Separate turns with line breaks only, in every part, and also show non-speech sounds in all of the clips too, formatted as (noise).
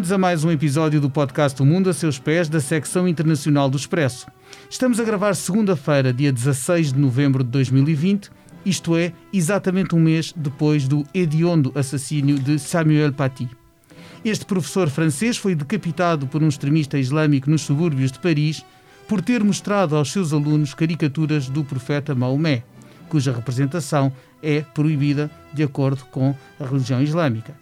Bem-vindos a mais um episódio do podcast O Mundo a Seus Pés, da secção internacional do Expresso. Estamos a gravar segunda-feira, dia 16 de novembro de 2020, isto é, exatamente um mês depois do hediondo assassínio de Samuel Paty. Este professor francês foi decapitado por um extremista islâmico nos subúrbios de Paris por ter mostrado aos seus alunos caricaturas do profeta Maomé, cuja representação é proibida de acordo com a religião islâmica.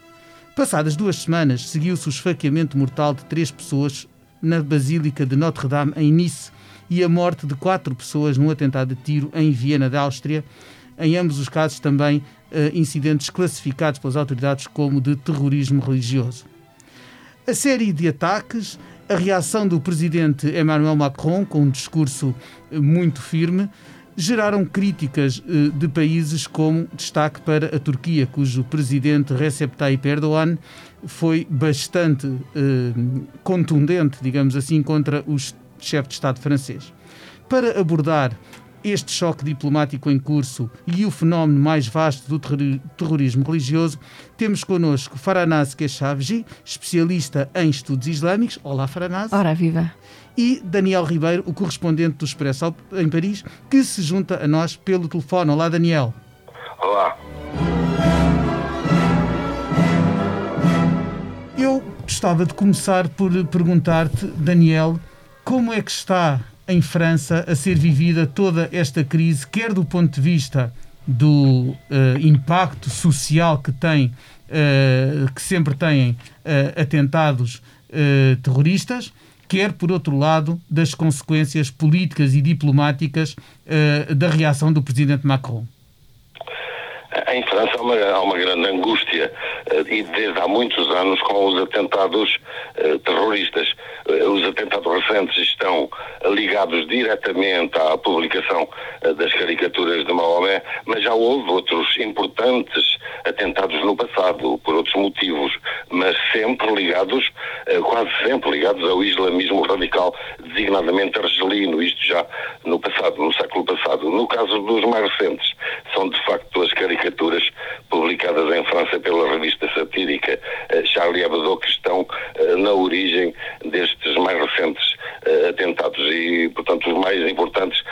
Passadas duas semanas, seguiu-se o esfaqueamento mortal de três pessoas na Basílica de Notre-Dame, em Nice, e a morte de quatro pessoas num atentado de tiro em Viena, da Áustria. Em ambos os casos, também uh, incidentes classificados pelas autoridades como de terrorismo religioso. A série de ataques, a reação do presidente Emmanuel Macron, com um discurso eh, muito firme, geraram críticas eh, de países como destaque para a Turquia, cujo presidente Recep Tayyip Erdogan foi bastante eh, contundente, digamos assim, contra o chefe de Estado francês. Para abordar este choque diplomático em curso e o fenómeno mais vasto do terrorismo religioso, temos connosco Faranaz Keshavji, especialista em estudos islâmicos. Olá, Faranaz.
Ora, viva
e Daniel Ribeiro, o correspondente do Expresso em Paris, que se junta a nós pelo telefone. Olá, Daniel.
Olá.
Eu gostava de começar por perguntar-te, Daniel, como é que está em França a ser vivida toda esta crise, quer do ponto de vista do uh, impacto social que tem, uh, que sempre têm uh, atentados terroristas, quer, por outro lado, das consequências políticas e diplomáticas da reação do presidente Macron?
Em França há uma, há uma grande angústia e desde há muitos anos com os atentados terroristas. Os atentados recentes estão ligados diretamente à publicação das caricaturas de Maomé, mas já houve outros importantes atentados no passado por outros motivos, mas sempre ligados, eh, quase sempre ligados ao islamismo radical, designadamente argelino, isto já no passado, no século passado. No caso dos mais recentes, são de facto as caricaturas publicadas em França pela revista satírica eh, Charlie Hebdo que estão eh, na origem destes mais recentes atentados e, portanto, os mais importantes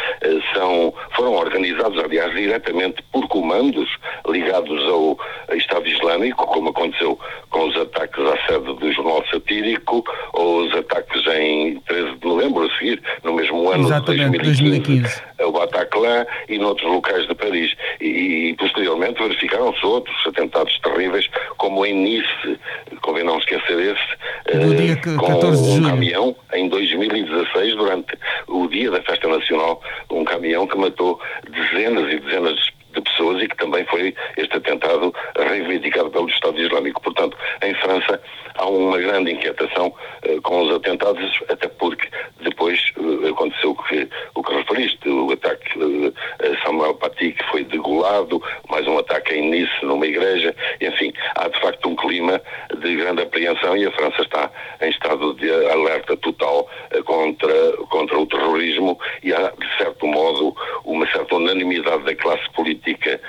são, foram organizados, aliás, diretamente por comandos ligados ao Estado Islâmico, como aconteceu com os ataques à sede do jornal satírico ou os ataques em 13 de novembro a seguir, no mesmo ano
Exatamente,
de 2015,
2015.
o Bataclan e noutros locais de Paris. E, e posteriormente verificaram-se outros atentados terríveis, como em Nice, convém não esquecer esse,
do dia 14 de
um
julho.
caminhão em 2016, durante o dia da festa nacional, um caminhão que matou dezenas e dezenas de de pessoas e que também foi este atentado reivindicado pelo Estado Islâmico. Portanto, em França há uma grande inquietação uh, com os atentados, até porque depois uh, aconteceu o que, o que referiste, o ataque uh, a Samuel Paty, que foi degolado, mais um ataque em Nice, numa igreja, enfim, há de facto um clima de grande apreensão e a França está em estado de alerta total contra, contra o terrorismo e há, de certo modo, uma certa unanimidade da classe política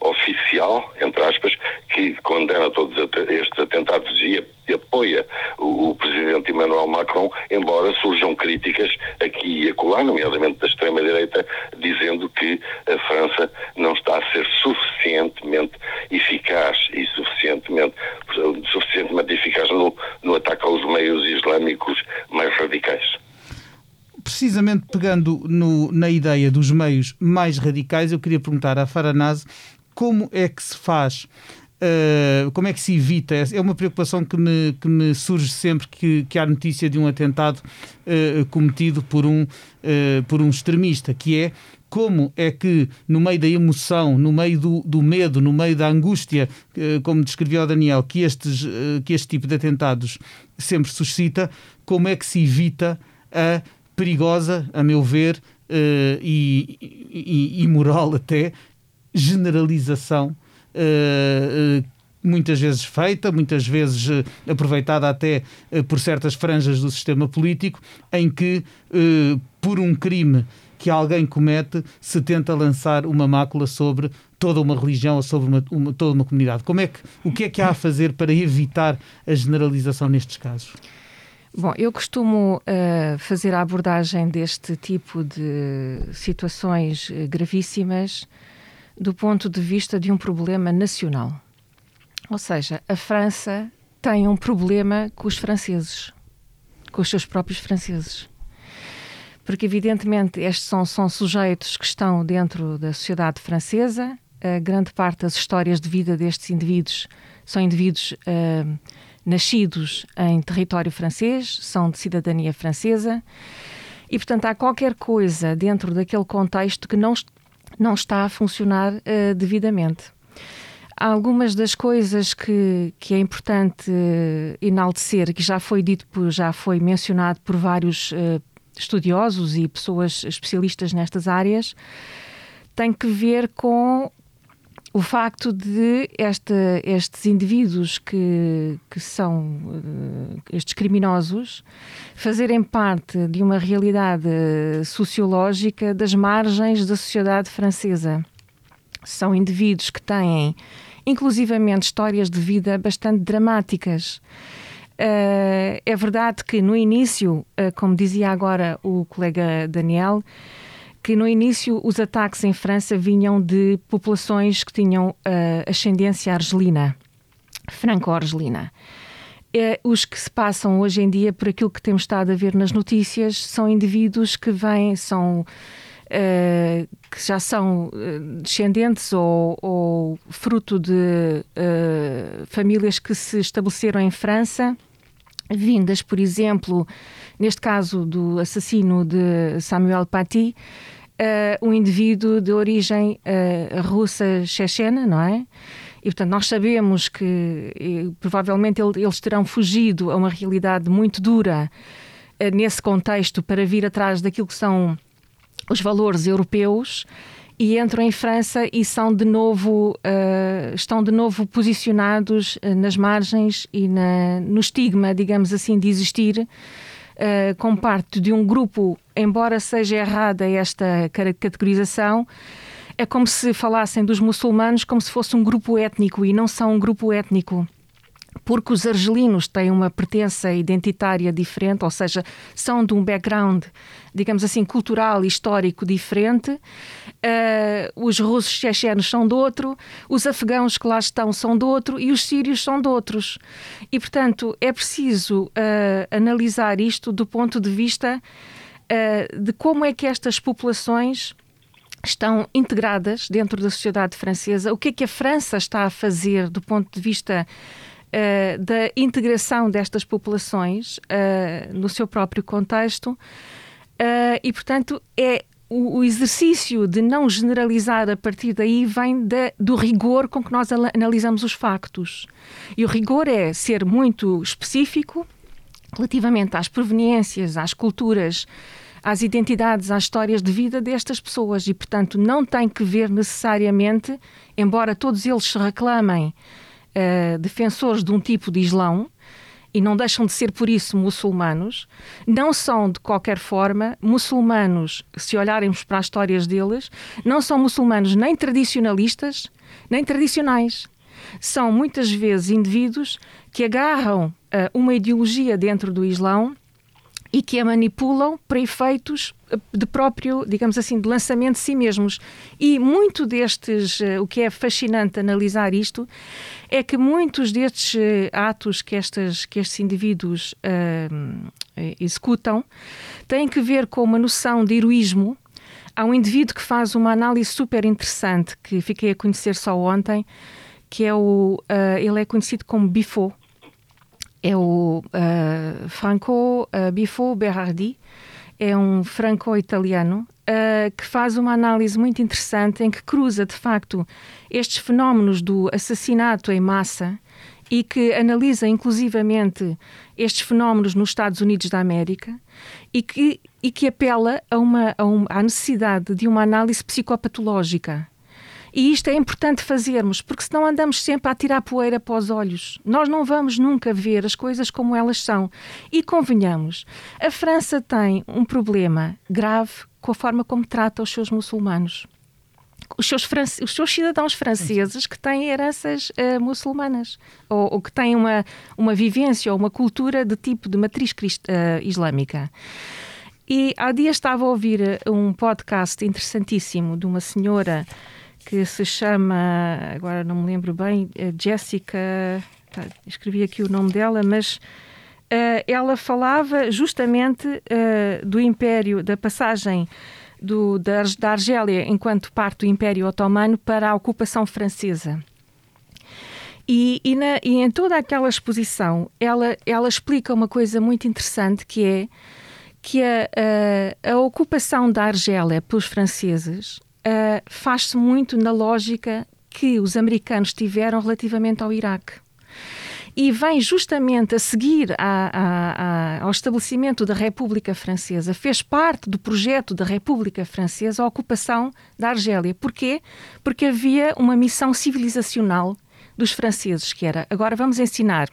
oficial, entre aspas, que condena todos estes atentados e e apoia o, o, presidente Emmanuel Macron, embora surjam críticas aqui e acolá, nomeadamente da extrema-direita, dizendo que a França não está a ser suficientemente eficaz e suficientemente, suficientemente eficaz no, no ataque aos meios islâmicos mais radicais.
Precisamente pegando no, na ideia dos meios mais radicais, eu queria perguntar à Faranaz como é que se faz Uh, como é que se evita? É uma preocupação que me, que me surge sempre que, que há notícia de um atentado uh, cometido por um, uh, por um extremista, que é como é que, no meio da emoção, no meio do, do medo, no meio da angústia, como descreveu o Daniel, que, estes, que este tipo de atentados sempre suscita, como é que se evita a perigosa, a meu ver, e, e, moral até, generalização muitas vezes feita, muitas vezes uh, aproveitada até por certas franjas do sistema político, em que, por um crime que alguém comete, se tenta lançar uma mácula sobre toda uma religião ou sobre uma, uma, toda uma comunidade. Como é que, o que é que há a fazer para evitar a generalização nestes casos?
Bom, eu costumo fazer a abordagem deste tipo de situações gravíssimas do ponto de vista de um problema nacional. Ou seja, a França tem um problema com os franceses, com os seus próprios franceses. Porque, evidentemente, estes são, são sujeitos que estão dentro da sociedade francesa. A grande parte das histórias de vida destes indivíduos são indivíduos uh, nascidos em território francês, são de cidadania francesa. E, portanto, há qualquer coisa dentro daquele contexto que não, não está a funcionar uh, devidamente. Algumas das coisas que, que é importante uh, enaltecer, que já foi dito, por, já foi mencionado por vários uh, estudiosos e pessoas especialistas nestas áreas, tem que ver com o facto de esta, estes indivíduos que, que são uh, estes criminosos fazerem parte de uma realidade sociológica das margens da sociedade francesa. São indivíduos que têm inclusivamente histórias de vida bastante dramáticas. Uh, é verdade que no início, uh, como dizia agora o colega Daniel, que no início os ataques em França vinham de populações que tinham uh, ascendência argelina, franco-argelina. os que se passam hoje em dia, por aquilo que temos estado a ver nas notícias, são indivíduos que vêm, são uh, que já são descendentes ou, ou, fruto de famílias que se estabeleceram em França, vindas, por exemplo, neste caso do assassino de Samuel Paty, um indivíduo de origem russa chechena, não é? E, portanto, nós sabemos que e, provavelmente eles terão fugido a uma realidade muito dura nesse contexto para vir atrás daquilo que são os valores europeus e entram em França e são de novo uh, estão de novo posicionados uh, nas margens e na, no estigma, digamos assim, de existir uh, como parte de um grupo, embora seja errada esta categorização, é como se falassem dos muçulmanos como se fosse um grupo étnico e não são um grupo étnico porque os argelinos têm uma pertença identitária diferente, ou seja, são de um background, digamos assim, cultural e histórico diferente. Uh, os russos chechenos são de outro, os afegãos que lá estão são de outro e os sírios são de outros. E, portanto, é preciso uh, analisar isto do ponto de vista uh, de como é que estas populações estão integradas dentro da sociedade francesa, o que é que a França está a fazer do ponto de vista da integração destas populações no seu próprio contexto uh, e, portanto, é o, exercício de não generalizar a partir daí vem de, do rigor com que nós analisamos os factos. E o rigor é ser muito específico relativamente às proveniências, às culturas, às identidades, às histórias de vida destas pessoas e, portanto, não tem que ver necessariamente, embora todos eles se reclamem uh, defensores de um tipo de Islão, e não deixam de ser por isso muçulmanos, não são de qualquer forma muçulmanos, se olharmos para as histórias deles, não são muçulmanos nem tradicionalistas, nem tradicionais. São muitas vezes indivíduos que agarram uh, uma ideologia dentro do Islão e que a manipulam para efeitos eh, de próprio, digamos assim, de lançamento de si mesmos. E muito destes, o que é fascinante analisar isto, é que muitos destes eh, atos que, estas, que estes indivíduos uh, executam têm que ver com uma noção de heroísmo. Há um indivíduo que faz uma análise super interessante que fiquei a conhecer só ontem, que é o. Uh, ele é conhecido como Bifo. É o uh, Franco Bifo Berardi. É um franco-italiano uh, que faz uma análise muito interessante em que cruza, de facto, estes fenómenos do assassinato em massa e que analisa inclusivamente estes fenómenos nos Estados Unidos da América e que, e que apela a uma, a uma, à necessidade de uma análise psicopatológica. E isto é importante fazermos, porque senão andamos sempre a tirar poeira para os olhos. Nós não vamos nunca ver as coisas como elas são. E convenhamos, a França tem um problema grave com a forma como trata os seus muçulmanos. Os seus, os seus, cidadãos franceses que têm heranças uh, muçulmanas ou, ou, que têm uma, uma vivência ou uma cultura de tipo de matriz crist, uh, islâmica. E há dias estava a ouvir eh, um podcast interessantíssimo de uma senhora que se chama, agora não me lembro bem, Jessica, tá, escrevi aqui o nome dela, mas uh, ela falava justamente uh, do Império, da passagem do, da, da Argélia enquanto parte do Império Otomano para a ocupação francesa. E, e, na, e, em toda aquela exposição, ela, ela explica uma coisa muito interessante que é que a, a, a ocupação da Argélia pelos franceses uh, faz-se muito na lógica que os americanos tiveram relativamente ao Iraque e vem justamente a seguir a, a, a, ao estabelecimento da República Francesa, fez parte do projeto da República Francesa a ocupação da Argélia. Porquê? Porque havia uma missão civilizacional dos franceses, que era agora vamos ensinar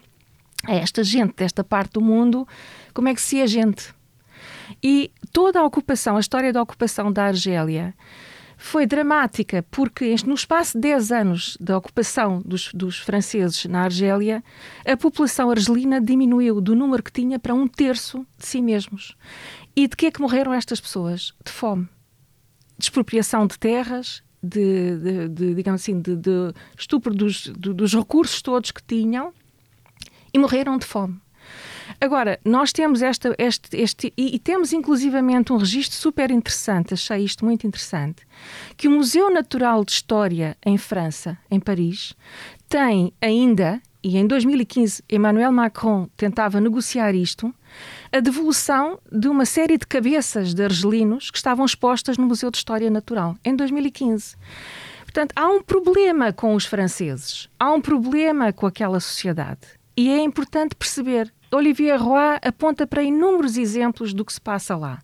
a esta gente desta parte do mundo como é que se é gente. E toda a ocupação, a história da ocupação da Argélia, foi dramática porque no espaço de 10 anos da ocupação dos, dos, franceses na Argélia, a população argelina diminuiu do número que tinha para um terço de si mesmos. E de que é que morreram estas pessoas? De fome. De expropriação de terras, de, de, de digamos assim, de, de estupro dos, dos recursos todos que tinham e morreram de fome. Agora, nós temos esta, este, este e, e, temos inclusivamente um registro super interessante, achei isto muito interessante, que o Museu Natural de História em França, em Paris, tem ainda, e em 2015 Emmanuel Macron tentava negociar isto, a devolução de uma série de cabeças de argelinos que estavam expostas no Museu de História Natural, em 2015. Portanto, há um problema com os franceses, há um problema com aquela sociedade. E é importante perceber Olivier Roy aponta para inúmeros exemplos do que se passa lá.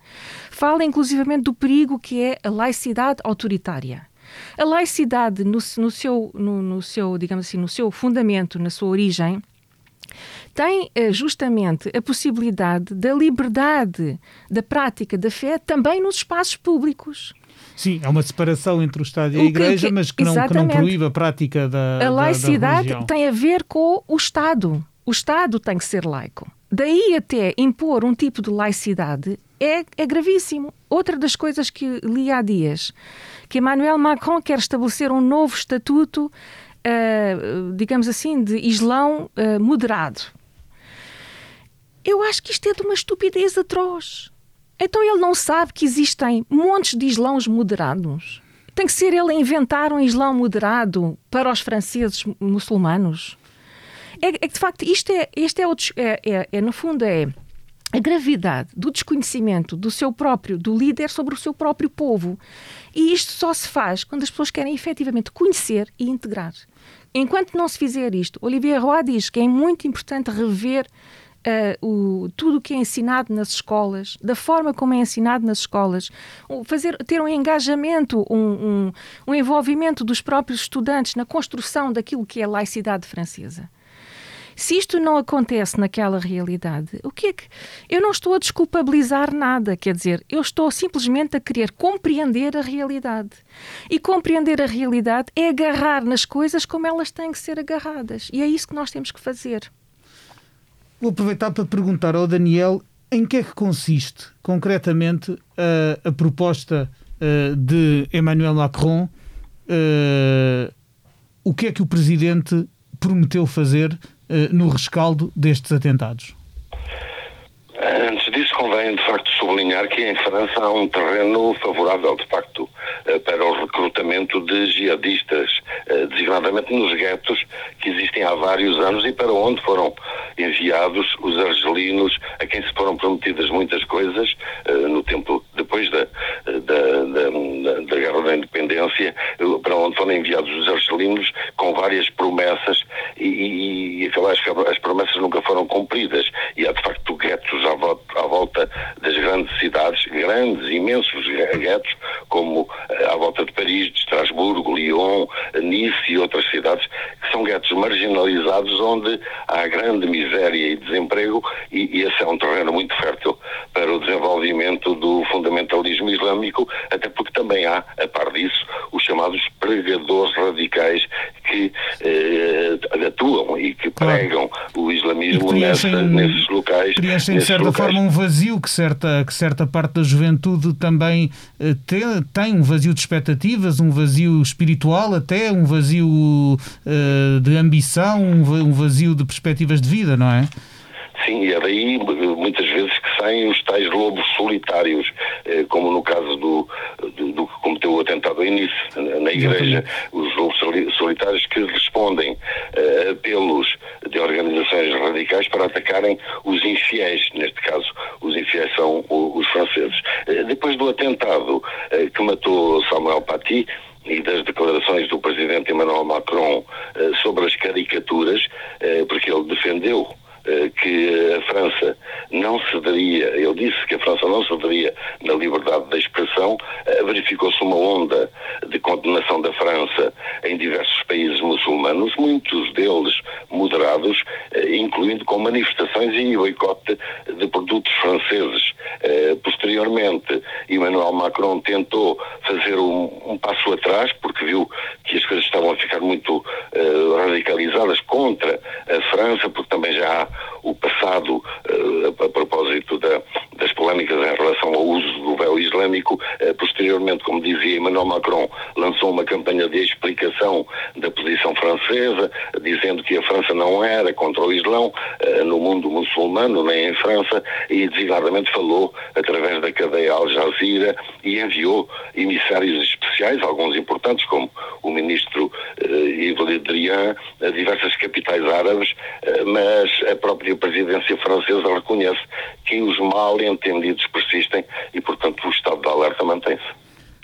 Fala inclusivamente do perigo que é a laicidade autoritária. A laicidade, no, no, seu, no, no seu, digamos assim, no seu fundamento, na sua origem, tem eh, justamente a possibilidade da liberdade da prática da fé também nos espaços públicos.
Sim, há uma separação entre o Estado e a Igreja, que, mas que não, que não proíbe a prática da.
A laicidade
da, da
tem a ver com o Estado o Estado tem que ser laico. Daí até impor um tipo de laicidade é, é gravíssimo. Outra das coisas que li há dias, que Emmanuel Macron quer estabelecer um novo estatuto, uh, digamos assim, de Islão uh, moderado. Eu acho que isto é de uma estupidez atroz. Então ele não sabe que existem montes de islãos moderados. Tem que ser ele a inventar um islão moderado para os franceses muçulmanos é, é de facto isto é, isto é, é, é, é, no fundo é a gravidade do desconhecimento do seu próprio, do líder sobre o seu próprio povo. E isto só se faz quando as pessoas querem efetivamente conhecer e integrar. Enquanto não se fizer isto, Olivier Roy diz que é muito importante rever uh, o, tudo o que é ensinado nas escolas, da forma como é ensinado nas escolas, fazer, ter um engajamento, um, um, um envolvimento dos próprios estudantes na construção daquilo que é a laicidade francesa. Se isto não acontece naquela realidade, o que é que. Eu não estou a desculpabilizar nada, quer dizer, eu estou simplesmente a querer compreender a realidade. E compreender a realidade é agarrar nas coisas como elas têm que ser agarradas. E é isso que nós temos que fazer.
Vou aproveitar para perguntar ao Daniel em que é que consiste concretamente a, a proposta uh, de Emmanuel Macron. Uh, o que é que o presidente prometeu fazer no rescaldo destes atentados?
Antes disso, convém de facto sublinhar que em França há um terreno favorável, de facto, eh, para o recrutamento de jihadistas, eh, designadamente nos guetos que existem há vários anos e para onde foram enviados os argelinos, a quem se foram prometidas muitas coisas no tempo depois da, da, da, da Guerra da Independência, para onde foram enviados os argelinos com várias promessas e, e, e as promessas nunca foram cumpridas. E há de facto guetos à volta, à volta das grandes imensos guetos, como eh, à volta de Paris, de Estrasburgo, Lyon, Nice e outras cidades, que são guetos marginalizados onde há grande miséria e desemprego e, e esse é um terreno muito fértil para o desenvolvimento do fundamentalismo islâmico, até porque também há, a par disso, os chamados pregadores radicais que eh, atuam e que pregam o islamismo nessa, nesses locais.
Preenchem, de certa locais. forma, um vazio que certa, que certa parte da juventude também eh, tem, tem, um vazio de expectativas, um vazio espiritual, até um vazio eh, de ambição, um vazio de perspectivas de vida, não é?
Sim, e é daí muitas vezes que saem os tais lobos solitários, eh, como no caso do, do, do o atentado ao início na igreja, os lobos solitários que respondem a apelos de organizações radicais para atacarem os infiéis, neste caso os infiéis são os franceses. Eh, depois do atentado eh, que matou Samuel Paty, e das declarações do presidente Emmanuel Macron sobre as caricaturas, porque ele defendeu eh, que a França não cederia, ele disse que a França não cederia na liberdade da expressão, eh, verificou-se uma onda de condenação da França em diversos países muçulmanos, muitos deles moderados, eh, incluindo com manifestações e boicote de produtos franceses. Posteriormente, Emmanuel Macron tentou fazer um, um passo atrás, porque viu que as coisas estavam a ficar muito radicalizadas contra a França, porque também já há o passado a propósito da, das polémicas em relação ao uso do véu islâmico. Uh, posteriormente, como dizia Emmanuel Macron, lançou uma campanha de explicação da posição francesa, dizendo que a França não era contra o Islão uh, no mundo muçulmano, nem em França, e designadamente falou através da cadeia Al Jazeera e enviou emissários especiais, alguns importantes, como o ministro Yves Le Drian, a diversas capitais árabes, mas a própria presidência francesa reconhece que os mal entendidos persistem e, portanto, o estado de alerta mantém-se.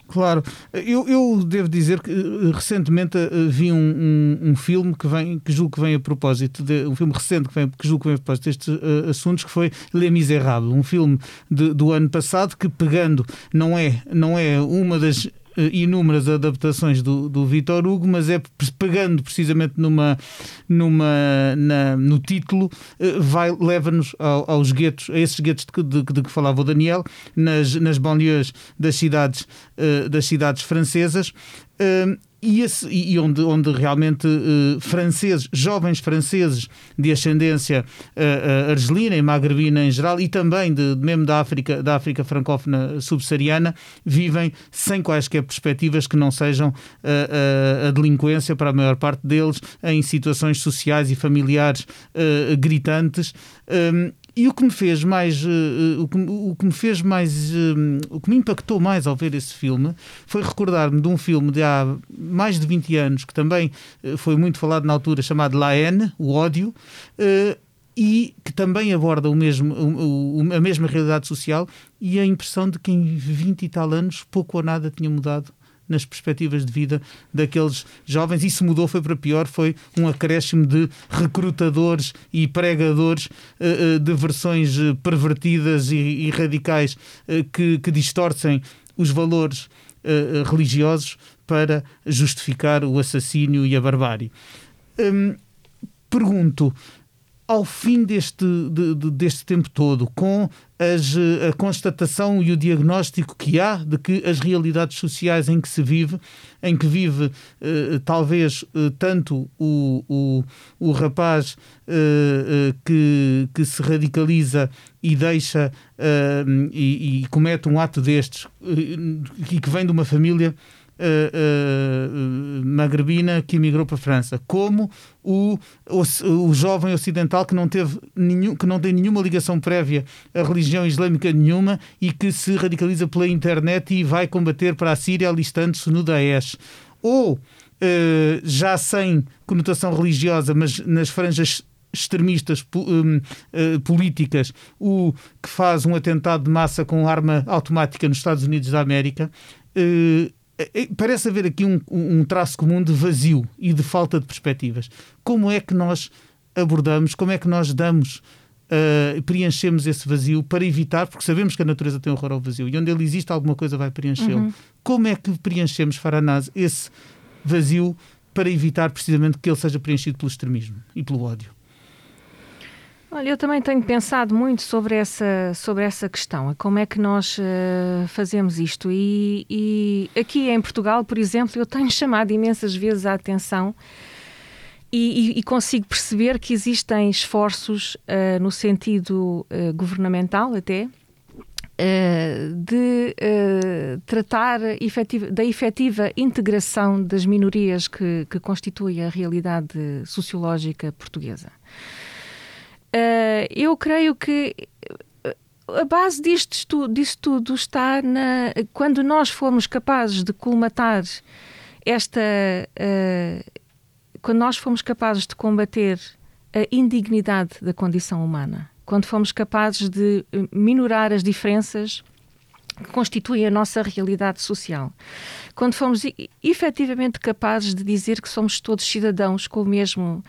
Claro, eu, eu, devo dizer que eh, recentemente eh, vi um, um, um, filme que vem, que julgo que vem a propósito, de, um filme recente que, vem, que julgo que vem a propósito destes uh, assuntos, que foi Les Miserables, um filme de, do ano passado que pegando, não é, não é uma das inúmeras adaptações do, do Vitor Hugo, mas é pegando precisamente numa, numa, na, no título, eh, vai, leva-nos ao, aos guetos, a esses guetos de, de, de, que falava o Daniel, nas, nas banlieues das cidades, eh, das cidades francesas e, esse, e onde, onde realmente uh, franceses, jovens franceses de ascendência uh, argelina e magrebina em geral, e também de, mesmo da África, da África francófona subsaariana, vivem sem quaisquer perspectivas que não sejam uh, a delinquência para a maior parte deles, em situações sociais e familiares gritantes. Um, e o que me fez mais, uh, o, que, o que me fez mais, uh, o que me impactou mais ao ver esse filme foi recordar-me de um filme de há mais de 20 anos que também foi muito falado na altura, chamado La Haine, o ódio, e que também aborda o mesmo, a mesma realidade social e a impressão de que em 20 e tal anos pouco ou nada tinha mudado nas perspectivas de vida daqueles jovens. Isso mudou, foi para pior, foi um acréscimo de recrutadores e pregadores uh, de versões eh, pervertidas e, e radicais uh, que, que distorcem os valores uh, religiosos para justificar o assassínio e a barbárie. Um, pergunto, ao fim deste, de, de, deste tempo todo, com as, a constatação e o diagnóstico que há de que as realidades sociais em que se vive, em que vive eh, talvez eh, tanto o, o, o rapaz eh, que, que se radicaliza e deixa e, e comete um ato destes e que vem de uma família uh, uh, magrebina que emigrou para a França, como o, o, o, jovem ocidental que não, teve nenhum, que não tem nenhuma ligação prévia à religião islâmica nenhuma e que se radicaliza pela internet e vai combater para a Síria alistando-se no Daesh. Ou, uh, já sem conotação religiosa, mas nas franjas extremistas um, uh, políticas, o que faz um atentado de massa com arma automática nos Estados Unidos da América, parece haver aqui um, um traço comum de vazio e de falta de perspectivas. Como é que nós abordamos, como é que nós damos uh, preenchemos esse vazio para evitar, porque sabemos que a natureza tem horror ao vazio e onde ele existe alguma coisa vai preenchê-lo. Uhum. Como é que preenchemos, Faranaz, esse vazio para evitar precisamente que ele seja preenchido pelo extremismo e pelo ódio?
Olha, eu também tenho pensado muito sobre essa, sobre essa questão, como é que nós uh, fazemos isto. E, e, aqui em Portugal, por exemplo, eu tenho (laughs) chamado imensas vezes a atenção e, e, e consigo perceber que existem esforços uh, no sentido uh, governamental até de tratar efetiva, da efetiva integração das minorias que, que a realidade sociológica portuguesa. Uh, eu creio que eh, a base disto, disto tudo está na, quando nós formos capazes de colmatar esta. Uh, quando nós formos capazes de combater a indignidade da condição humana, quando formos capazes de minorar as diferenças que constituem a nossa realidade social, quando formos efetivamente capazes de dizer que somos todos cidadãos com o mesmo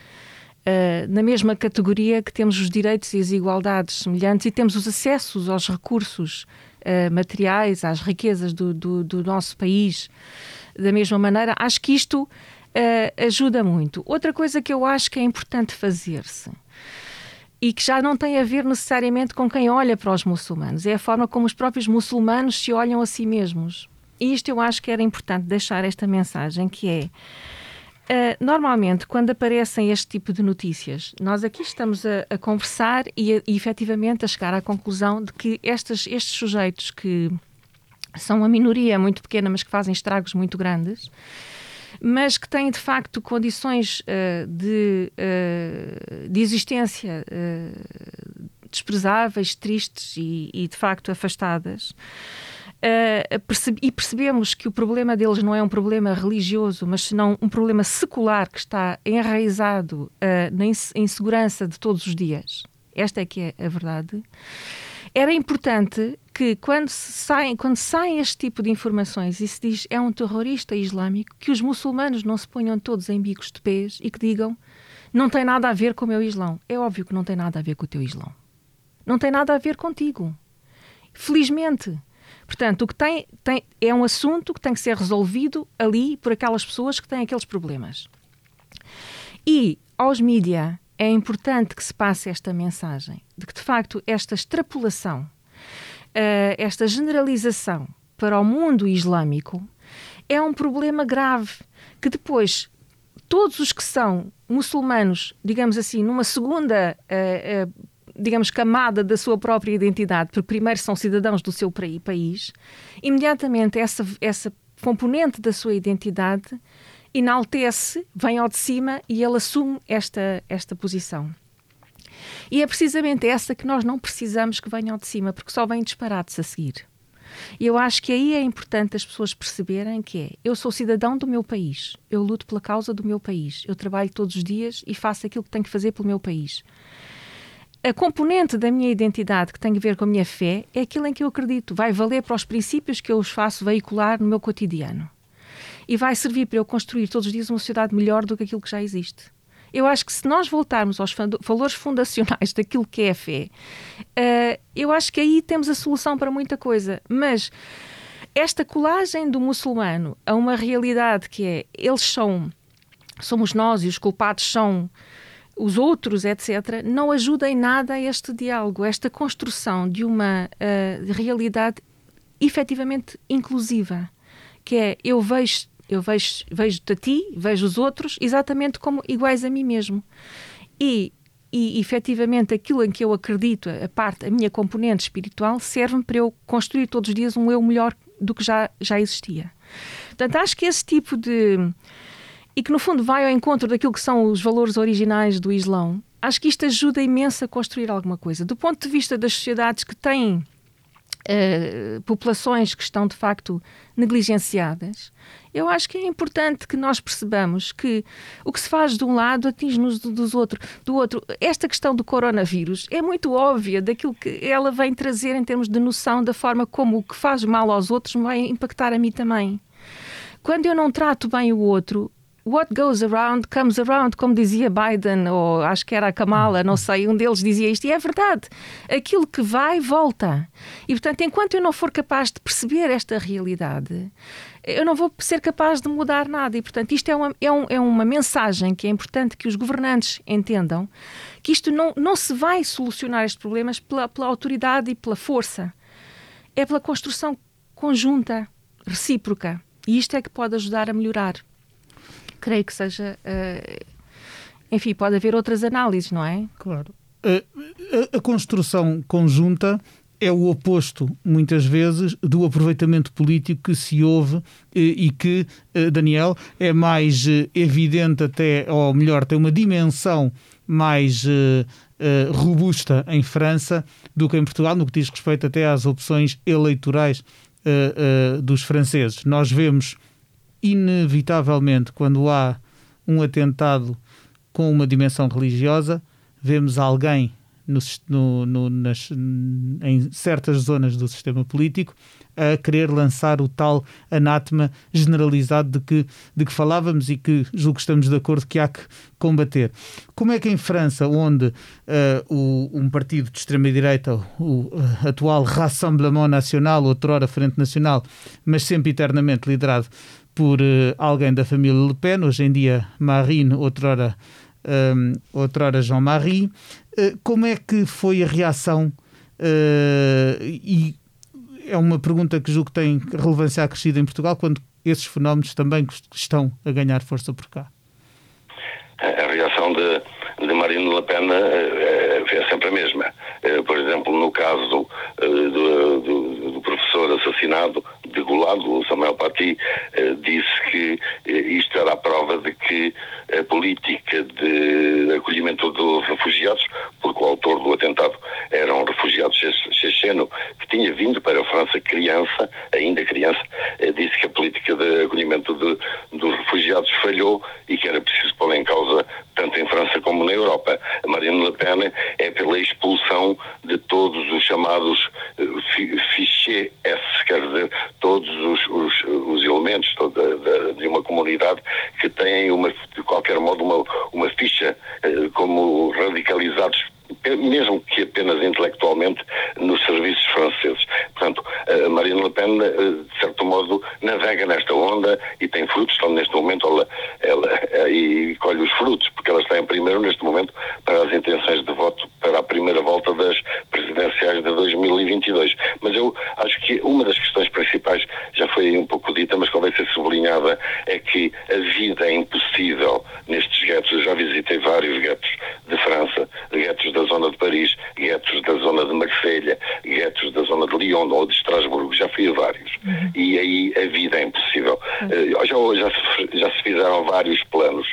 Uh, na mesma categoria que temos os direitos e as igualdades semelhantes e temos os acessos aos recursos uh, materiais, às riquezas do, do, do, nosso país da mesma maneira, acho que isto uh, ajuda muito. Outra coisa que eu acho que é importante fazer-se e que já não tem a ver necessariamente com quem olha para os muçulmanos, é a forma como os próprios muçulmanos se olham a si mesmos. E isto eu acho que era importante deixar esta mensagem que é Uh, normalmente, quando aparecem este tipo de notícias, nós aqui estamos a, a conversar e, a, e efetivamente a chegar à conclusão de que estes, estes sujeitos que são uma minoria muito pequena, mas que fazem estragos muito grandes, mas que têm de facto condições uh, de, uh, de existência desprezáveis, tristes e, e de facto afastadas. Uh, e percebemos que o problema deles não é um problema religioso, mas senão um problema secular que está enraizado uh, na insegurança de todos os dias. Esta é que é a verdade. Era importante que, quando saem, quando saem este tipo de informações e se diz é um terrorista islâmico, que os muçulmanos não se ponham todos em bicos de pés e que digam não tem nada a ver com o meu islão. É óbvio que não tem nada a ver com o teu islão. Não tem nada a ver contigo. Felizmente, Portanto, o que tem, tem é um assunto que tem que ser resolvido ali por aquelas pessoas que têm aqueles problemas. E aos mídia é importante que se passe esta mensagem de que, de facto, esta extrapolação, uh, esta generalização para o mundo islâmico é um problema grave que depois todos os que são muçulmanos, digamos assim, numa segunda uh, uh, digamos, camada da sua própria identidade, porque primeiro são cidadãos do seu país, imediatamente essa, essa componente da sua identidade enaltece, vem ao de cima e ele assume esta, esta posição. E é precisamente essa que nós não precisamos que venha ao de cima, porque só vem disparados a seguir. E eu acho que aí é importante as pessoas perceberem que é, eu sou cidadão do meu país, eu luto pela causa do meu país, eu trabalho todos os dias e faço aquilo que tenho que fazer pelo meu país a componente da minha identidade que tem a ver com a minha fé é aquilo em que eu acredito. Vai valer para os princípios que eu os faço veicular no meu cotidiano. E vai servir para eu construir todos os dias uma sociedade melhor do que aquilo que já existe. Eu acho que se nós voltarmos aos valores fundacionais daquilo que é a fé, uh, eu acho que aí temos a solução para muita coisa. Mas esta colagem do muçulmano a uma realidade que é eles são, somos nós e os culpados são os outros, etc., não ajuda em nada a este diálogo, a esta construção de uma uh, realidade efetivamente inclusiva, que é eu vejo eu vejo vejo-te a ti, vejo os outros exatamente como iguais a mim mesmo. E e efetivamente aquilo em que eu acredito, a parte, a minha componente espiritual, serve-me para eu construir todos os dias um eu melhor do que já, já existia. Portanto, acho que esse tipo de, e que no fundo vai ao encontro daquilo que são os valores originais do Islão, acho que isto ajuda imenso a construir alguma coisa. Do ponto de vista das sociedades que têm uh, populações que estão de facto negligenciadas, eu acho que é importante que nós percebamos que o que se faz de um lado atinge-nos do, dos outro, do outro. Esta questão do coronavírus é muito óbvia daquilo que ela vem trazer em termos de noção da forma como o que faz mal aos outros vai impactar a mim também. Quando eu não trato bem o outro, what goes around comes around, como dizia Biden, ou acho que era a Kamala, não sei, um deles dizia isto, e é verdade. Aquilo que vai, volta. E portanto, enquanto eu não for capaz de perceber esta realidade, eu não vou ser capaz de mudar nada. E portanto, isto é uma, é, um, é uma mensagem que é importante que os governantes entendam que isto não, não se vai solucionar estes problemas pela, pela autoridade e pela força. É pela construção conjunta, recíproca. E isto é que pode ajudar a melhorar. Creio que seja. Uh, enfim, pode haver outras análises, não é?
Claro. A, a, a construção conjunta é o oposto, muitas vezes, do aproveitamento político que se ouve eh, e que, eh, Daniel, é mais evidente até, ou melhor, tem uma dimensão mais robusta em França do que em Portugal, no que diz respeito até às opções eleitorais uh, uh, dos franceses. Nós vemos, inevitavelmente, quando há um atentado com uma dimensão religiosa, vemos alguém no, no, nas, em certas zonas do sistema político a querer lançar o tal anátema generalizado de que, de que falávamos e que julgo que estamos de acordo que há que combater. Como é que em França, onde uh, o, um partido de extrema-direita, o uh, atual Rassemblement National, outrora Frente Nacional, mas sempre eternamente liderado por uh, alguém da família Le Pen, hoje em dia Marine, outrora, um, outrora Jean-Marie, como é que foi a reação e é uma pergunta que julgo que tem relevância acrescida em Portugal, quando esses fenómenos também estão a ganhar força por cá.
A reação de, de Marine Le Pen é, é sempre a mesma. Eh, por exemplo, no caso do, do, do professor assassinado de Golado, Samuel Paty, disse que isto era a prova de que a política de acolhimento de refugiados, porque o autor do atentado era um refugiado checheno que tinha vindo para a França criança, ainda criança, eh, disse que a política de acolhimento de, dos refugiados falhou e que era preciso pô-la em causa tanto em França como na Europa. A Marine Le Pen é pela expulsão de todos os chamados eh, fichés S, quer dizer, todos os, os, os elementos toda, de, uma comunidade que têm uma, de qualquer modo uma, uma ficha eh, como radicalizados mesmo que apenas intelectualmente, nos serviços franceses. Portanto, a Marine Le Pen, eh, de certo modo, navega nesta onda e tem frutos, então neste momento ela, ela e colhe os frutos, porque ela está em primeiro neste momento para as intenções de voto para a primeira volta das presidenciais de 2022. Mas eu acho que uma das questões principais já foi um pouco dita, mas convém ser sublinhada, é que a vida é impossível nestes guetos. Eu já visitei vários guetos de França, guetos da zona de Paris, guetos da zona de Marselha, guetos da zona de Lyon ou de Estrasburgo, já fui a vários. Uhum. E aí a vida é impossível. Uhum. Já, já, se, já se fizeram vários planos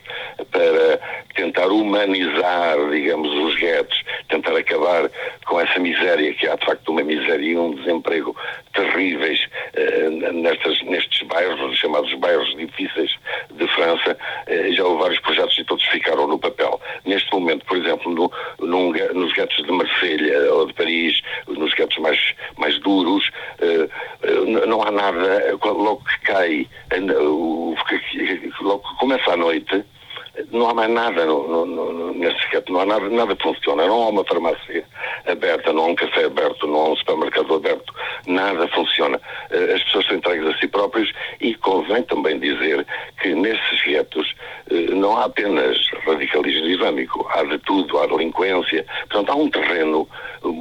para tentar humanizar, digamos, os guetos, tentar acabar com essa miséria, que há de facto uma miséria e um desemprego terríveis uh, nestas, nestes bairros, chamados bairros difíceis de França. Uh, já houve vários projetos e todos ficaram no papel. Neste momento, por exemplo, no, num, nos guetos de Marselha ou de Paris, nos guetos mais, mais duros, uh, não há nada, logo que cai, logo que começa a noite, não mais nada no, no, no, nesse gueto, não há nada, nada funciona, não há uma farmácia aberta, não há um café aberto, não há um supermercado aberto, nada funciona. Eh, as pessoas são entregues a si próprias e convém também dizer que nesses guetos eh, não há apenas radicalismo islâmico, há de tudo, há delinquência, portanto há um terreno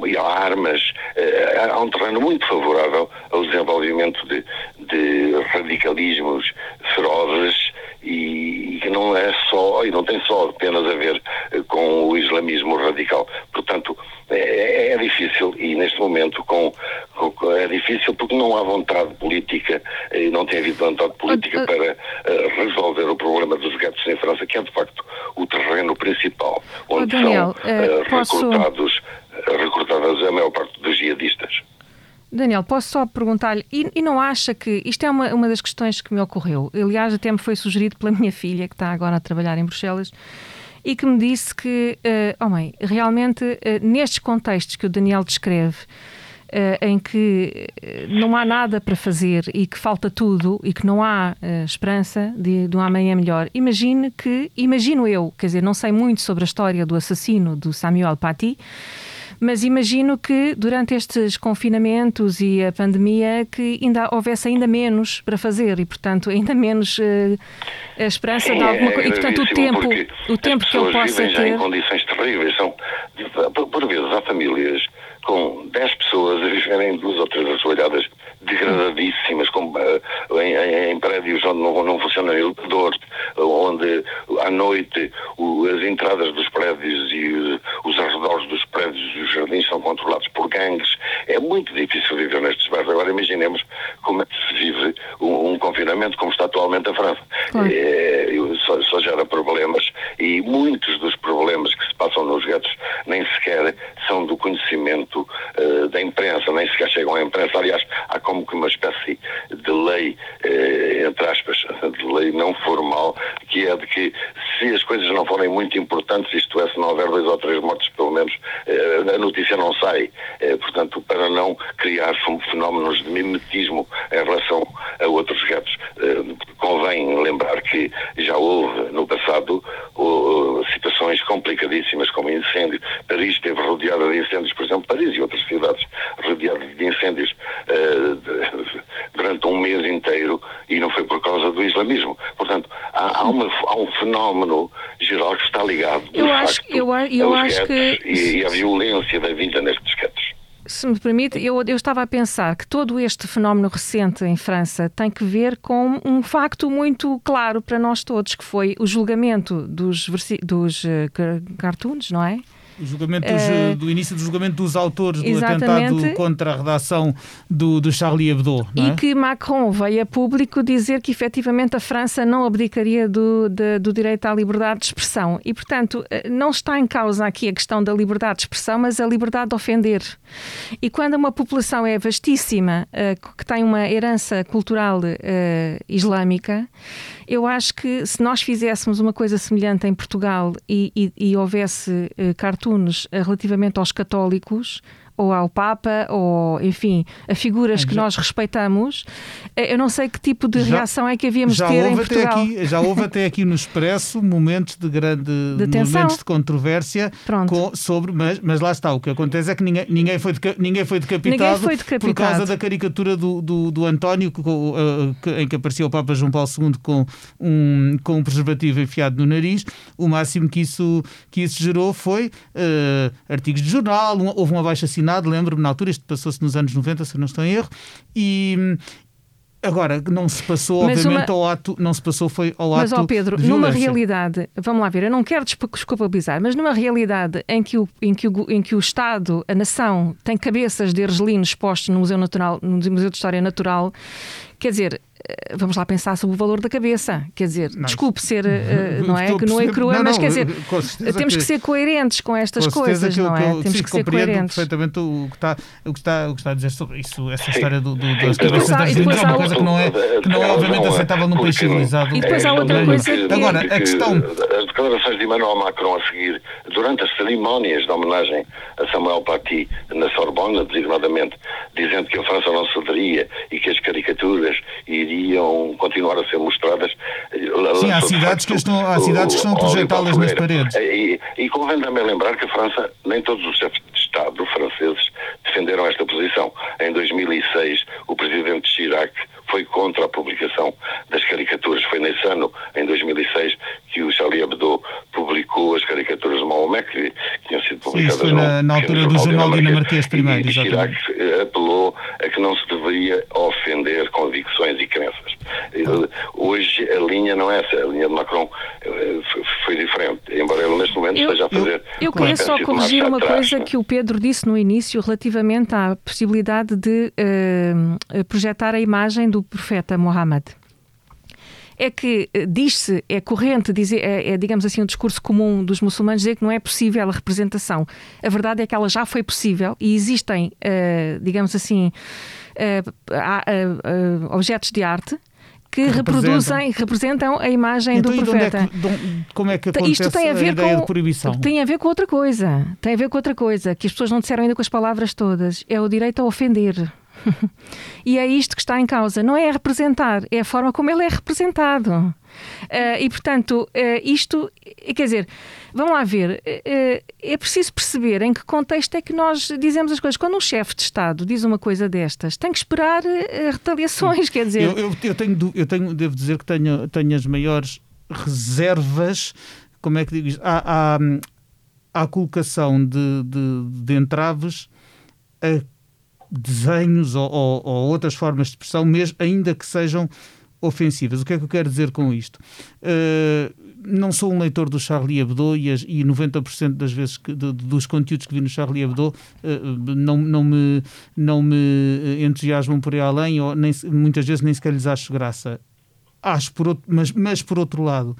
e há armas, eh, há um terreno muito favorável ao desenvolvimento de, de radicalismos ferozes e que não é só, e não tem só apenas a ver eh, com o islamismo radical. Portanto, é, é difícil e neste momento com, com, é difícil porque não há vontade política e não tem havido vontade política para uh, resolver o problema dos guetos em França, que é de facto o terreno principal onde oh, Daniel, são uh, posso... recrutados, recrutadas a maior parte dos jihadistas.
Daniel, posso só perguntar-lhe, e, e, não acha que isto é uma, uma das questões que me ocorreu? Aliás, até me foi sugerido pela (laughs) minha filha, que está agora a trabalhar em Bruxelas, e que me disse que, uh, oh mãe, realmente uh, nestes contextos que o Daniel descreve, em que não há nada para fazer e que falta tudo e que não há esperança de, de um amanhã melhor. Imagine que, imagino eu, quer dizer, não sei muito sobre a história do assassino do Samuel Paty, mas imagino que durante estes confinamentos e a pandemia que ainda houvesse ainda menos para fazer e portanto ainda menos uh, a esperança
Sim,
de alguma coisa
é
e portanto o tempo o tempo que ele possa
vivem
ter
já em condições terríveis. São por, por vezes há famílias com 10 pessoas a viverem em duas ou três assoalhadas degradadíssimas, com, uh, em, em, em, prédios onde não, não funciona elevador, onde à noite o, as entradas dos prédios e uh, os arredores dos prédios e os jardins são controlados por gangues. É muito difícil viver nestes bairros. Agora imaginemos como é que se vive um, um confinamento como está atualmente a França. Claro. É, só, só gera problemas e muitos dos problemas que se passam nos guetos nem sequer são do conhecimento uh, da imprensa, nem sequer chegam à imprensa. Aliás, há como que uma espécie de lei, uh, entre aspas, de lei não formal, que é de que se as coisas não forem muito importantes, isto é, se não houver dois ou três mortos, pelo menos, uh, a notícia não sai. portanto, para não criar fenómenos de mimetismo em relação a outros guetos, convém lembrar que já houve no passado situações complicadíssimas como incêndio. Paris esteve rodeada de incêndios, por exemplo, Paris e outras cidades rodeadas de incêndios uh, de, (laughs) durante um mês inteiro e não foi por causa do islamismo. Portanto, há, há, uma, há um fenómeno geral que está ligado
eu acho, facto, eu, eu acho que...
e, e a violência da vida guetos
se me permite, eu, eu, estava a pensar que todo este fenómeno recente em França tem que ver com um facto muito claro para nós todos, que foi o julgamento dos, dos uh, cartoons, não é?
O julgamento dos, uh, do início do julgamento dos autores do atentado contra a redação do, do Charlie Hebdo.
e é? que Macron veio a público dizer que efetivamente a França não abdicaria do, de, do direito à liberdade de expressão. E, portanto, eh, não está em causa aqui a questão da liberdade de expressão, mas a liberdade de ofender. E quando uma população é vastíssima, uh, que tem uma herança cultural uh, islâmica, eu acho que se nós fizéssemos uma coisa semelhante em Portugal e, e, e houvesse uh, cartoons relativamente aos católicos, ou ao Papa, ou enfim, a figuras que já, nós respeitamos, eh, eu não sei que tipo de já, reação é que havíamos de ter em Portugal.
Aqui, já houve até aqui no Expresso momentos de grande de momentos de controvérsia com, sobre, mas, mas lá está, o que acontece é que ninguém, ninguém, foi, ninguém foi decapitado ninguém foi decapitado por causa da caricatura do, do, do António com, uh, em que aparecia o Papa João Paulo II com um, com um preservativo enfiado no nariz. O máximo que isso, que isso gerou foi uh, artigos de jornal, um, houve uma baixa assinada lembro-me na altura, isto passou-se nos anos 90, se não estou em erro, e Agora, não se passou, mas obviamente, uma... ao ato, não se passou, foi ao
mas,
ato.
Mas, ó Pedro, numa realidade, vamos lá ver, eu não quero desculpabilizar, mas numa realidade em que, o, em, que o, em que o Estado, a nação, tem cabeças de ergelinos expostos no Museu, Natural, no Museu de História Natural, quer dizer, vamos lá pensar sobre o valor da cabeça. Quer dizer, não, desculpe ser, (laughs) uh, não é? Que não é cruel, mas quer dizer, temos que, que, ser coerentes com estas com coisas, que não é? Eu, temos que ser coerentes.
perfeitamente o que, está, o, que está, o que está a dizer sobre isso, essa história do, do, das cabeças das línguas, é uma coisa que não é, que não é obviamente aceitável num país civilizado.
E depois há outra coisa
que... Agora, a questão...
As declarações de Emmanuel Macron a seguir, durante as cerimónias de homenagem a Samuel Paty na Sorbonne, designadamente, dizendo que a França não cederia e que as caricaturas iriam continuar a ser mostradas.
Eh, Sim, há cidades, que estão, há cidades que estão a projetá-las nas paredes.
E, e convém também lembrar que a França, nem todos os chefes de Estado franceses defenderam esta posição. Em 2006, o presidente Chirac foi contra a publicação das caricaturas. Foi nesse ano, em 2006, que o Charlie Hebdo publicou as caricaturas de Maomé, que, que tinham sido publicadas
Isso foi na, na altura do jornal dinamarquês primeiro.
E, e Chirac apelou a que não se deveria ofender convicções e crenças. Hoje a linha não é essa, a linha de Macron eh, foi diferente, embora ele neste momento eu, esteja a fazer.
Eu, eu queria só corrigir uma atrás, coisa que o Pedro disse no início relativamente à possibilidade de uh, projetar a imagem do profeta Muhammad é que eh, diz-se, é corrente, dizer, é, é, digamos assim, um discurso comum dos muçulmanos dizer que não é possível a representação. A verdade é que ela já foi possível e existem, uh, digamos assim, uh, uh, objetos de arte que, reproduzem, representam a imagem
então,
do profeta.
É que, como é que acontece
Isto tem a, ver
a ideia
com,
de proibição?
Tem a ver com outra coisa. Tem a ver com outra coisa, que as pessoas não disseram ainda com as palavras todas. É o direito a ofender. (laughs) e é isto que está em causa. Não é representar, é a forma como ele é representado. Uh, e, portanto, uh, isto, quer dizer, vamos lá ver, uh, é preciso perceber em que contexto é que nós dizemos as coisas. Quando um chefe de Estado diz uma coisa destas, tem que esperar retaliações, quer dizer...
Eu, eu, eu, tenho, eu tenho, devo dizer que tenho, tenho as maiores reservas, como é que digo isto? Há, há a colocação de, de, de entraves a desenhos ou, ou, ou, outras formas de expressão, mesmo ainda que sejam ofensivas. O que é que eu quero dizer com isto? Uh, não sou um leitor do Charlie Hebdo e, as, e 90% das vezes que, de, dos conteúdos que vi no Charlie Hebdo uh, não, não, me, não me entusiasmam por aí além ou nem, muitas vezes nem sequer lhes acho graça. Acho, por outro, mas, mas por outro lado,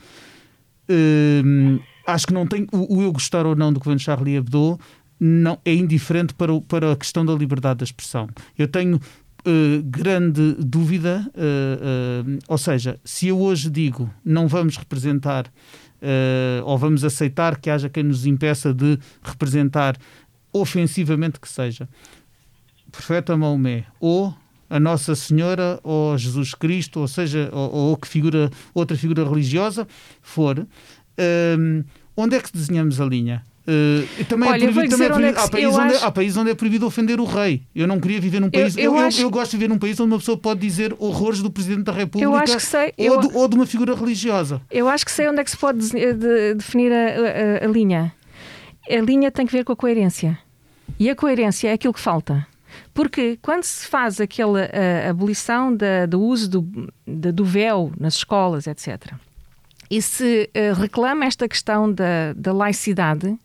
uh, acho que não tem o, o, eu gostar ou não do que vem no Charlie Hebdo não é indiferente para, o, para a questão da liberdade de expressão. Eu tenho Uh, grande dúvida, uh, uh, ou seja, se eu hoje digo não vamos representar ou vamos aceitar que haja quem nos impeça de representar ofensivamente que seja, profeta Maomé ou a Nossa Senhora ou Jesus Cristo, ou seja, ou, ou que figura, outra figura religiosa for, onde é que desenhamos a linha? Uh, também
Olha,
é proibido, também é proibido.
É
há, países onde,
acho...
há países onde é proibido ofender o rei. Eu não queria viver num país. Eu, eu, eu, acho... eu, gosto de viver num país onde uma pessoa pode dizer horrores do Presidente da República ou, de, ou, de, uma figura religiosa.
Eu acho que sei onde é que se pode de, definir a, a, a linha. A linha tem que ver com a coerência. E a coerência é aquilo que falta. Porque quando se faz aquela abolição da, do uso do, da, do véu nas escolas, etc., e se uh, reclama esta questão da, da laicidade,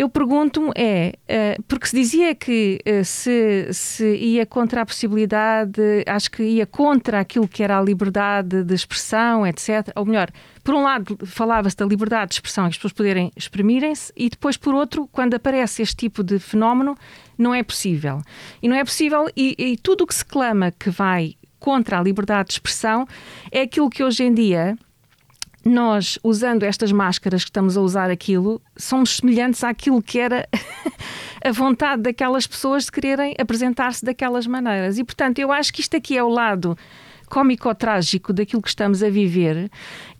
eu pergunto-me é, uh, porque se dizia que uh, se, se ia contra a possibilidade, acho que ia contra aquilo que era a liberdade de expressão, etc. Ou melhor, por um lado falava-se da liberdade de expressão, as pessoas poderem exprimirem-se, e depois, por outro, quando aparece este tipo de fenómeno, não é possível. E não é possível, e, e tudo o que se clama que vai contra a liberdade de expressão é aquilo que hoje em dia nós, usando estas máscaras que estamos a usar aquilo, somos semelhantes àquilo que era (laughs) a vontade daquelas pessoas de quererem apresentar-se daquelas maneiras. E, portanto, eu acho que isto aqui é o lado cómico-trágico daquilo que estamos a viver,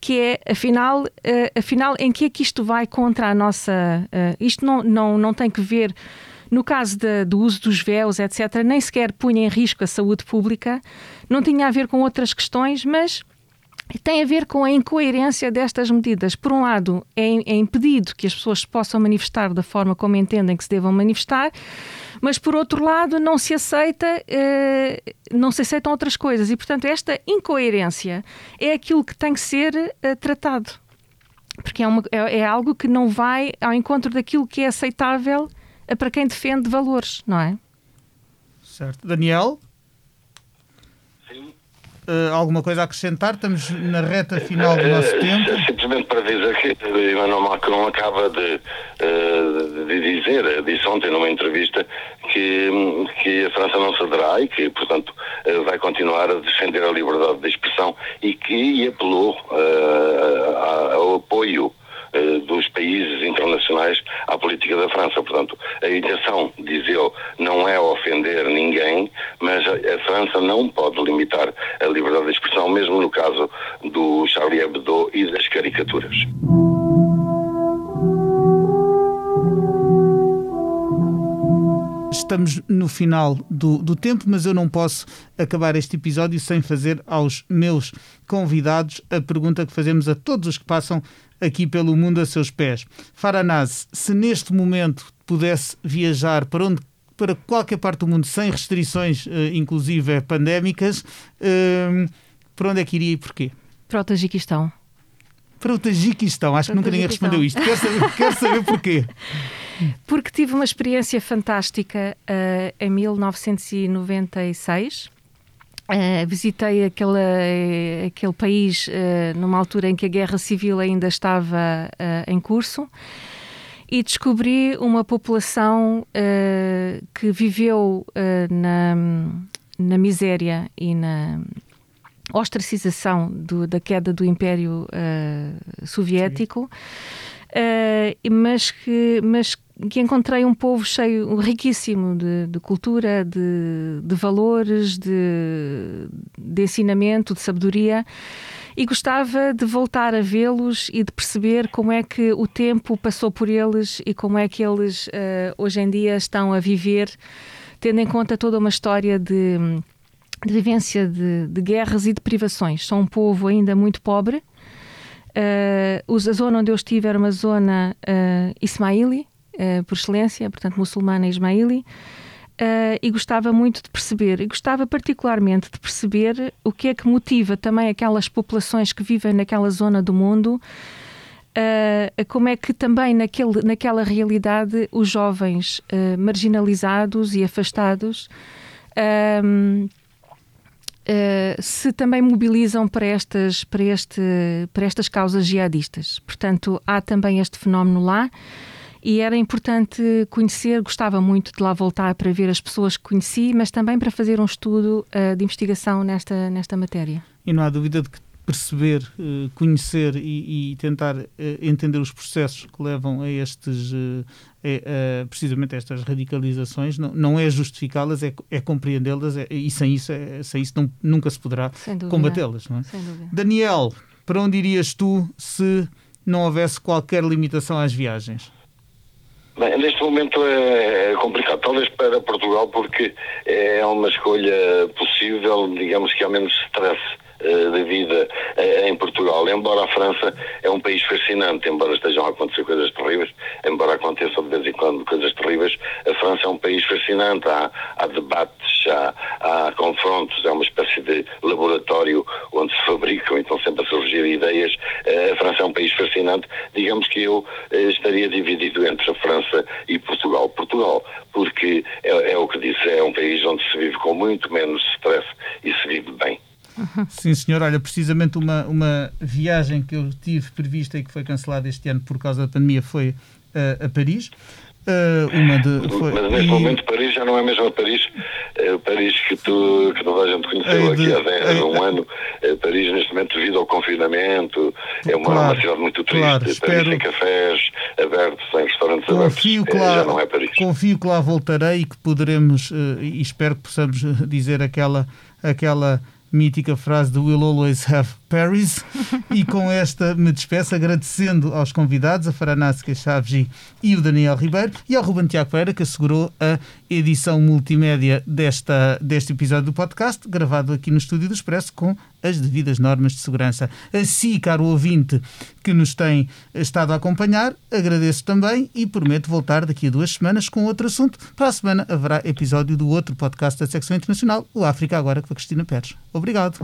que é, afinal, uh, afinal, em que é que isto vai contra a nossa... Uh, isto não, não, não tem que ver... No caso de, do uso dos véus, etc., nem sequer punha em risco a saúde pública, não tinha a ver com outras questões, mas tem a ver com a incoerência destas medidas. Por um lado, é, é impedido que as pessoas possam manifestar da forma como entendem que se devam manifestar, mas por outro lado, não se aceita, eh, não se aceitam outras coisas. E, portanto, esta incoerência é aquilo que tem que ser eh, tratado. Porque é, uma, é, é algo que não vai ao encontro daquilo que é aceitável eh, para quem defende valores, não é?
Certo. Daniel? Uh, alguma coisa a acrescentar? Estamos na reta final do nosso uh, tempo.
Simplesmente para dizer que Emmanuel Macron acaba de, uh, de dizer, disse ontem numa entrevista, que, que a França não cederá e que, portanto, vai continuar a defender a liberdade de expressão e que apelou ao apoio eh, dos países internacionais à política da França. Portanto, a intenção, diz ele, não é ofender ninguém, mas a, a França não pode limitar a liberdade de expressão, mesmo no caso do Charlie Hebdo e das caricaturas.
Estamos no final do, do tempo, mas eu não posso acabar este episódio sem fazer aos meus convidados a pergunta que fazemos a todos os que passam aqui pelo mundo a seus pés. Faranaz, se neste momento pudesse viajar para onde para qualquer parte do mundo sem restrições, eh, inclusive pandémicas, uh, para onde é que iria e porquê?
Para o Tajiquistão.
Para o Tajiquistão, acho para que nunca ninguém respondeu isto. Quero saber, (laughs) quero saber porquê.
Porque tive uma experiência fantástica uh, em 1996 Uh, visitei aquele, uh, aquele país uh, numa altura em que a guerra civil ainda estava em curso e descobri uma população que viveu na, na miséria e na, ostracização do, da queda do Império uh, Soviético, uh, mas, que, mas que encontrei um povo cheio, riquíssimo de, de cultura, de, de valores, de, de ensinamento, de sabedoria e gostava de voltar a vê-los e de perceber como é que o tempo passou por eles e como é que eles uh, hoje em dia estão a viver, tendo em conta toda uma história de, de vivência de, de, guerras e de privações. São um povo ainda muito pobre. Uh, a zona onde eu estive era uma zona uh, ismaili, uh, por excelência, portanto muçulmana ismaili. Uh, e gostava muito de perceber, e gostava particularmente de perceber o que é que motiva também aquelas populações que vivem naquela zona do mundo, uh, como é que também naquele, naquela realidade os jovens uh, marginalizados e afastados se também mobilizam para estas, para, este, para estas causas jihadistas. Portanto, há também este fenómeno lá e era importante conhecer, gostava muito de lá voltar para ver as pessoas que conheci, mas também para fazer um estudo uh, de investigação nesta, nesta matéria.
E não há dúvida de que perceber, uh, conhecer e, e tentar uh, entender os processos que levam a estes, é, precisamente a estas radicalizações, não, não é justificá-las, é, é compreendê-las é, e sem isso, é, sem isso não, nunca se poderá combatê-las. É? Daniel, para onde irias tu se não houvesse qualquer limitação às viagens?
Bem, neste momento é, é complicado, talvez para Portugal, porque é uma escolha possível, digamos que há menos stress uh, da vida uh, em Portugal. Embora a França é um país fascinante, embora estejam a acontecer coisas terríveis, embora aconteçam de vez em quando coisas terríveis, a França é um país fascinante. Há, há debates, há, há confrontos, é uma espécie de laboratório onde se fabricam, então sempre a surgir ideias. Uh, a França é um país fascinante. Digamos que eu estaria dividido entre a França e Portugal. Portugal, porque é, é o que disse, é um país onde se vive com muito menos stress e se vive bem.
Sim, senhor. Olha, precisamente uma, uma viagem que eu tive prevista e que foi cancelada este ano por causa da pandemia foi uh, a Paris. Uh, uma de,
foi, Mas neste e... momento Paris já não é mesmo a Paris, é o Paris que, tu, que toda a gente conheceu de, aqui há, 10, é, um ano. Paris neste momento devido ao confinamento, é uma, claro, uma cidade muito triste. Claro, Paris espero... sem cafés abertos, sem restaurantes confio abertos. Lá, já não é Paris.
Confio que lá voltarei e que poderemos, e espero que possamos dizer aquela, aquela mítica frase do Will Always Have Paris. (laughs) e com esta me despeço agradecendo aos convidados, a Faranásica Chaves e o Daniel Ribeiro, e ao Ruben Tiago Pereira, que assegurou a edição multimédia desta, deste episódio do podcast, gravado aqui no estúdio do Expresso com as devidas normas de segurança. Assim, caro ouvinte que nos tem estado a acompanhar, agradeço também e prometo voltar daqui a duas semanas com outro assunto. Para a semana haverá episódio do outro podcast da secção internacional, o África Agora, com a Cristina Pérez. Obrigado.